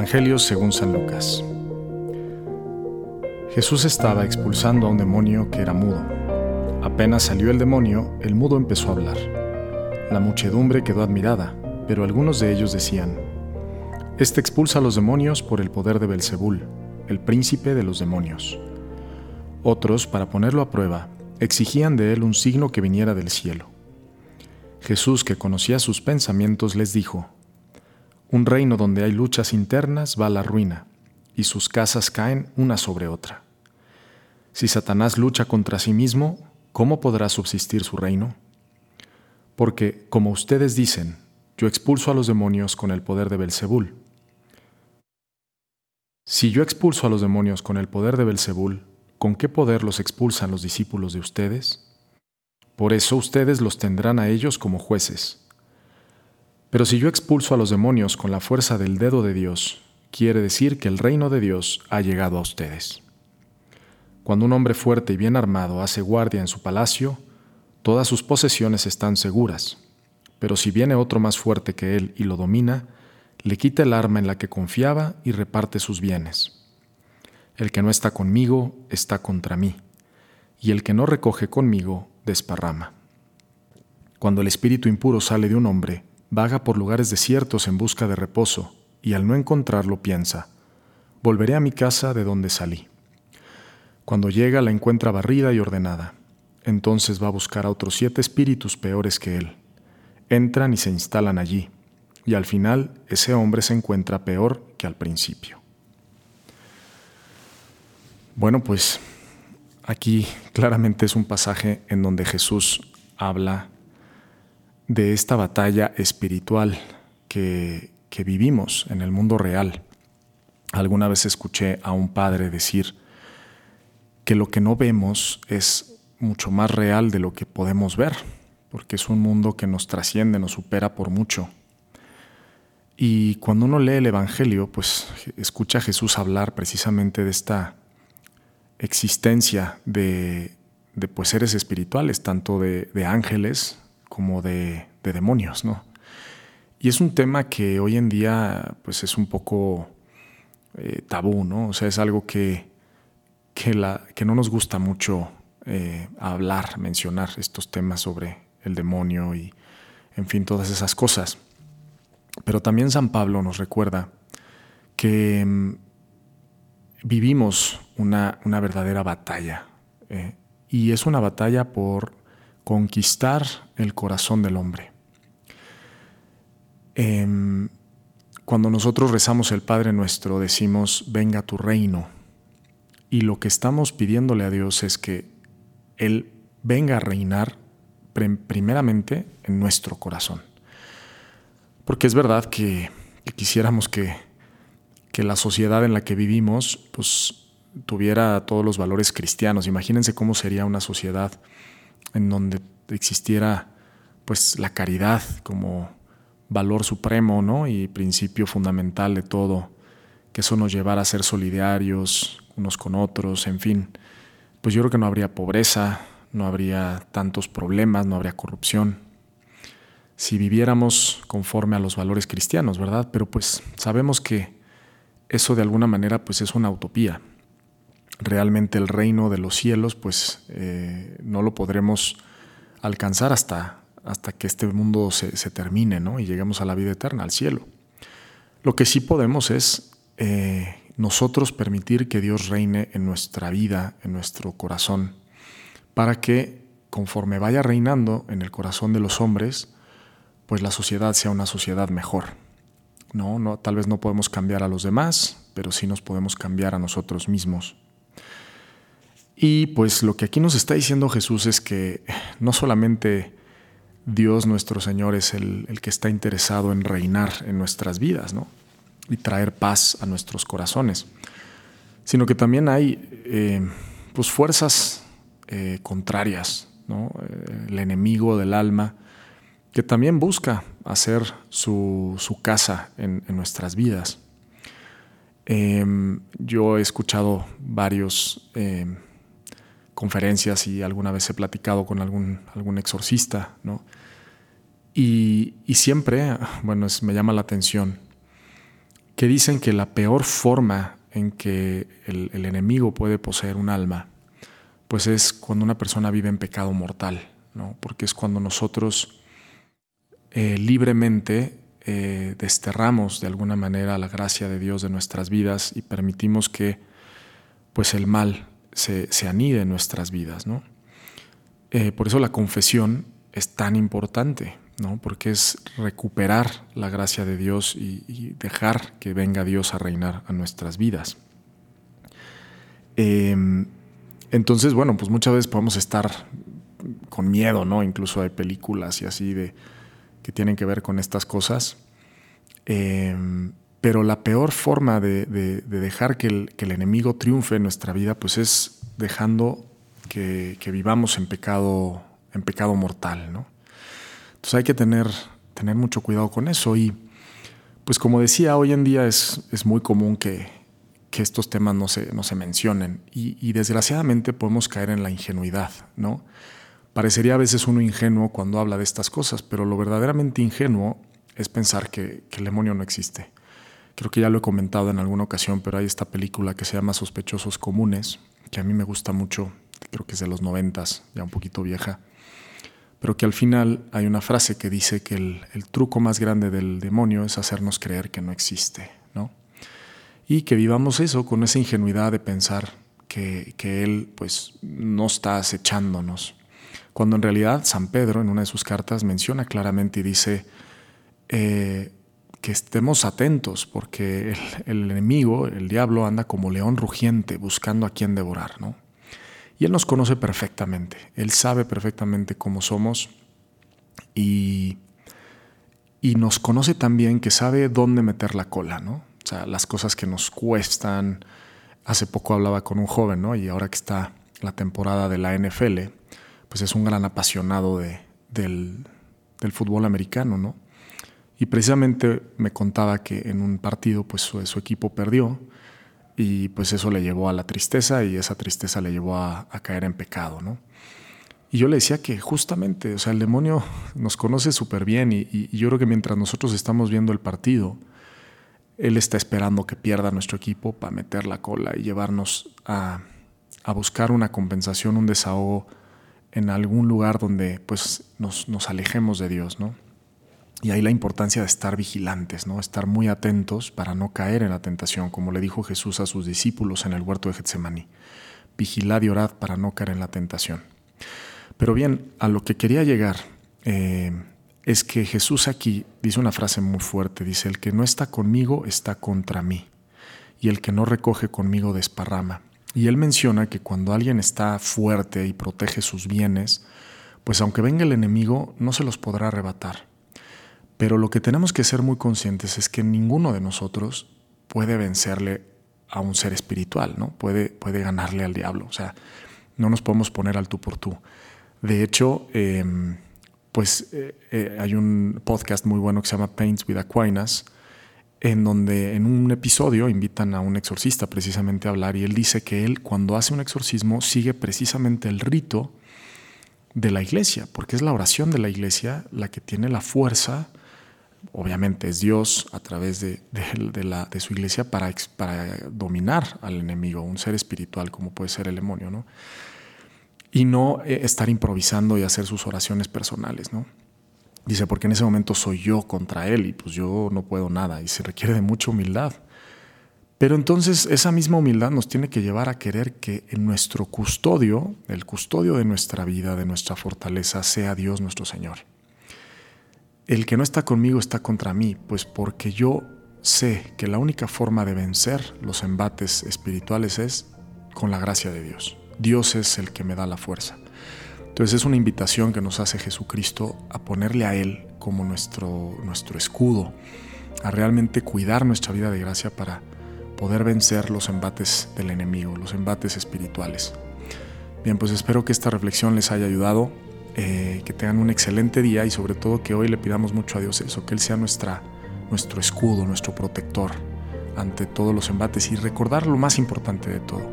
Evangelio según San Lucas. Jesús estaba expulsando a un demonio que era mudo. Apenas salió el demonio, el mudo empezó a hablar. La muchedumbre quedó admirada, pero algunos de ellos decían: Este expulsa a los demonios por el poder de Belzebul, el príncipe de los demonios. Otros, para ponerlo a prueba, exigían de él un signo que viniera del cielo. Jesús, que conocía sus pensamientos, les dijo: un reino donde hay luchas internas va a la ruina, y sus casas caen una sobre otra. Si Satanás lucha contra sí mismo, ¿cómo podrá subsistir su reino? Porque, como ustedes dicen, yo expulso a los demonios con el poder de Belzebul. Si yo expulso a los demonios con el poder de Belzebul, ¿con qué poder los expulsan los discípulos de ustedes? Por eso ustedes los tendrán a ellos como jueces. Pero si yo expulso a los demonios con la fuerza del dedo de Dios, quiere decir que el reino de Dios ha llegado a ustedes. Cuando un hombre fuerte y bien armado hace guardia en su palacio, todas sus posesiones están seguras. Pero si viene otro más fuerte que él y lo domina, le quita el arma en la que confiaba y reparte sus bienes. El que no está conmigo está contra mí, y el que no recoge conmigo desparrama. Cuando el espíritu impuro sale de un hombre, Vaga por lugares desiertos en busca de reposo, y al no encontrarlo piensa, volveré a mi casa de donde salí. Cuando llega la encuentra barrida y ordenada. Entonces va a buscar a otros siete espíritus peores que él. Entran y se instalan allí, y al final ese hombre se encuentra peor que al principio. Bueno, pues aquí claramente es un pasaje en donde Jesús habla de esta batalla espiritual que, vivimos en el mundo real. Alguna vez escuché a un padre decir que lo que no vemos es mucho más real de lo que podemos ver, porque es un mundo que nos trasciende, nos supera por mucho. Y cuando uno lee el Evangelio, pues escucha a Jesús hablar precisamente de esta existencia de, pues, seres espirituales, tanto de, de ángeles como de, demonios, ¿no? Y es un tema que hoy en día pues es un poco eh, tabú, ¿no? O sea, es algo que, que, la, que no nos gusta mucho eh, hablar, mencionar estos temas sobre el demonio y, en fin, todas esas cosas. Pero también San Pablo nos recuerda que mm, vivimos una, una, verdadera batalla. Eh, y es una batalla por conquistar el corazón del hombre. Em, cuando nosotros rezamos el Padre nuestro, decimos, venga tu reino. Y lo que estamos pidiéndole a Dios es que Él venga a reinar primeramente en nuestro corazón. Porque es verdad que, quisiéramos que, que, la sociedad en la que vivimos pues, tuviera todos los valores cristianos. Imagínense cómo sería una sociedad en donde existiera pues la caridad como valor supremo ¿no? y principio fundamental de todo, que eso nos llevara a ser solidarios unos con otros, en fin, pues yo creo que no habría pobreza, no habría tantos problemas, no habría corrupción. Si viviéramos conforme a los valores cristianos, ¿verdad? Pero pues sabemos que eso de alguna manera pues es una utopía realmente el reino de los cielos, pues eh, no lo podremos alcanzar hasta, hasta que este mundo se, termine ¿no? y lleguemos a la vida eterna, al cielo. Lo que sí podemos es eh, nosotros permitir que Dios reine en nuestra vida, en nuestro corazón, para que conforme vaya reinando en el corazón de los hombres, pues la sociedad sea una sociedad mejor. No, no, tal vez no podemos cambiar a los demás, pero sí nos podemos cambiar a nosotros mismos. Y pues lo que aquí nos está diciendo Jesús es que no solamente Dios nuestro Señor es el, que está interesado en reinar en nuestras vidas ¿no? y traer paz a nuestros corazones, sino que también hay eh, pues fuerzas eh, contrarias, ¿no? el enemigo del alma, que también busca hacer su, casa en, nuestras vidas. Em, yo he escuchado varios em, conferencias y alguna vez he platicado con algún, algún exorcista, ¿no? Y, siempre, bueno, me llama la atención que dicen que la peor forma en que el, enemigo puede poseer un alma, pues es cuando una persona vive en pecado mortal, ¿no? porque es cuando nosotros eh, libremente eh, desterramos de alguna manera la gracia de Dios de nuestras vidas y permitimos que pues el mal se, anide en nuestras vidas. ¿no? Eh, por eso la confesión es tan importante, ¿no? porque es recuperar la gracia de Dios y, dejar que venga Dios a reinar a nuestras vidas. Em, entonces, bueno, pues muchas veces podemos estar con miedo, ¿no? Incluso hay películas y así de que tienen que ver con estas cosas. Em, pero la peor forma de, dejar que el, enemigo triunfe en nuestra vida, pues es dejando que, vivamos en pecado, en pecado mortal, ¿no? Entonces hay que tener, tener mucho cuidado con eso. Y pues como decía, hoy en día es, muy común que, estos temas no se, no se mencionen. Y, y, desgraciadamente podemos caer en la ingenuidad, ¿no? Parecería a veces uno ingenuo cuando habla de estas cosas, pero lo verdaderamente ingenuo es pensar que, el demonio no existe. Creo que ya lo he comentado en alguna ocasión, pero hay esta película que se llama Sospechosos Comunes, que a mí me gusta mucho, creo que es de los noventas, ya un poquito vieja, pero que al final hay una frase que dice que el, truco más grande del demonio es hacernos creer que no existe, ¿no? Y que vivamos eso con esa ingenuidad de pensar que, que él pues no está acechándonos, cuando en realidad San Pedro en una de sus cartas menciona claramente y dice eh, que estemos atentos porque el, enemigo, el diablo, anda como león rugiente buscando a quien devorar, ¿no? Y él nos conoce perfectamente, él sabe perfectamente cómo somos y, y nos conoce también que sabe dónde meter la cola, ¿no? O sea, las cosas que nos cuestan. Hace poco hablaba con un joven, ¿no? Y ahora que está la temporada de la NFL, pues es un gran apasionado de, del, fútbol americano, ¿no? Y precisamente me contaba que en un partido pues su, equipo perdió y pues eso le llevó a la tristeza y esa tristeza le llevó a, caer en pecado, ¿no? Y yo le decía que justamente, o sea, el demonio nos conoce súper bien y, y, yo creo que mientras nosotros estamos viendo el partido, él está esperando que pierda nuestro equipo para meter la cola y llevarnos a, a buscar una compensación, un desahogo en algún lugar donde pues nos, alejemos de Dios, ¿no? Y ahí la importancia de estar vigilantes, ¿no? Estar muy atentos para no caer en la tentación, como le dijo Jesús a sus discípulos en el huerto de Getsemaní. Vigilad y orad para no caer en la tentación. Pero bien, a lo que quería llegar eh, es que Jesús aquí dice una frase muy fuerte, dice, el que no está conmigo está contra mí, y el que no recoge conmigo desparrama. Y él menciona que cuando alguien está fuerte y protege sus bienes, pues aunque venga el enemigo, no se los podrá arrebatar. Pero lo que tenemos que ser muy conscientes es que ninguno de nosotros puede vencerle a un ser espiritual, ¿no? Puede, puede ganarle al diablo. O sea, no nos podemos poner al tú por tú. De hecho, em, pues eh, eh, hay un podcast muy bueno que se llama Paints with Aquinas, en donde en un episodio invitan a un exorcista precisamente a hablar y él dice que él cuando hace un exorcismo sigue precisamente el rito de la iglesia, porque es la oración de la iglesia la que tiene la fuerza, obviamente es Dios a través de, la, de su iglesia para, para, dominar al enemigo, un ser espiritual como puede ser el demonio, ¿no? Y no eh, estar improvisando y hacer sus oraciones personales, ¿no? Dice, porque en ese momento soy yo contra él y pues yo no puedo nada y se requiere de mucha humildad. Pero entonces esa misma humildad nos tiene que llevar a querer que en nuestro custodio, el custodio de nuestra vida, de nuestra fortaleza, sea Dios nuestro Señor. El que no está conmigo está contra mí, pues porque yo sé que la única forma de vencer los embates espirituales es con la gracia de Dios. Dios es el que me da la fuerza. Entonces es una invitación que nos hace Jesucristo a ponerle a Él como nuestro, nuestro escudo, a realmente cuidar nuestra vida de gracia para poder vencer los embates del enemigo, los embates espirituales. Bien, pues espero que esta reflexión les haya ayudado, eh, que tengan un excelente día y sobre todo que hoy le pidamos mucho a Dios eso, que Él sea nuestra, nuestro escudo, nuestro protector ante todos los embates y recordar lo más importante de todo,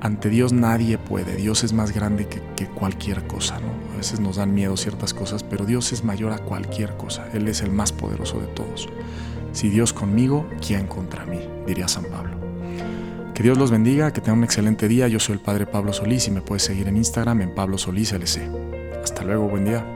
ante Dios nadie puede. Dios es más grande que, cualquier cosa. ¿no? A veces nos dan miedo ciertas cosas, pero Dios es mayor a cualquier cosa. Él es el más poderoso de todos. Si Dios conmigo, ¿quién contra mí? Diría San Pablo. Que Dios los bendiga, que tengan un excelente día. Yo soy el Padre Pablo Solís y me puedes seguir en Instagram en Pablo Solís LC. Hasta luego, buen día.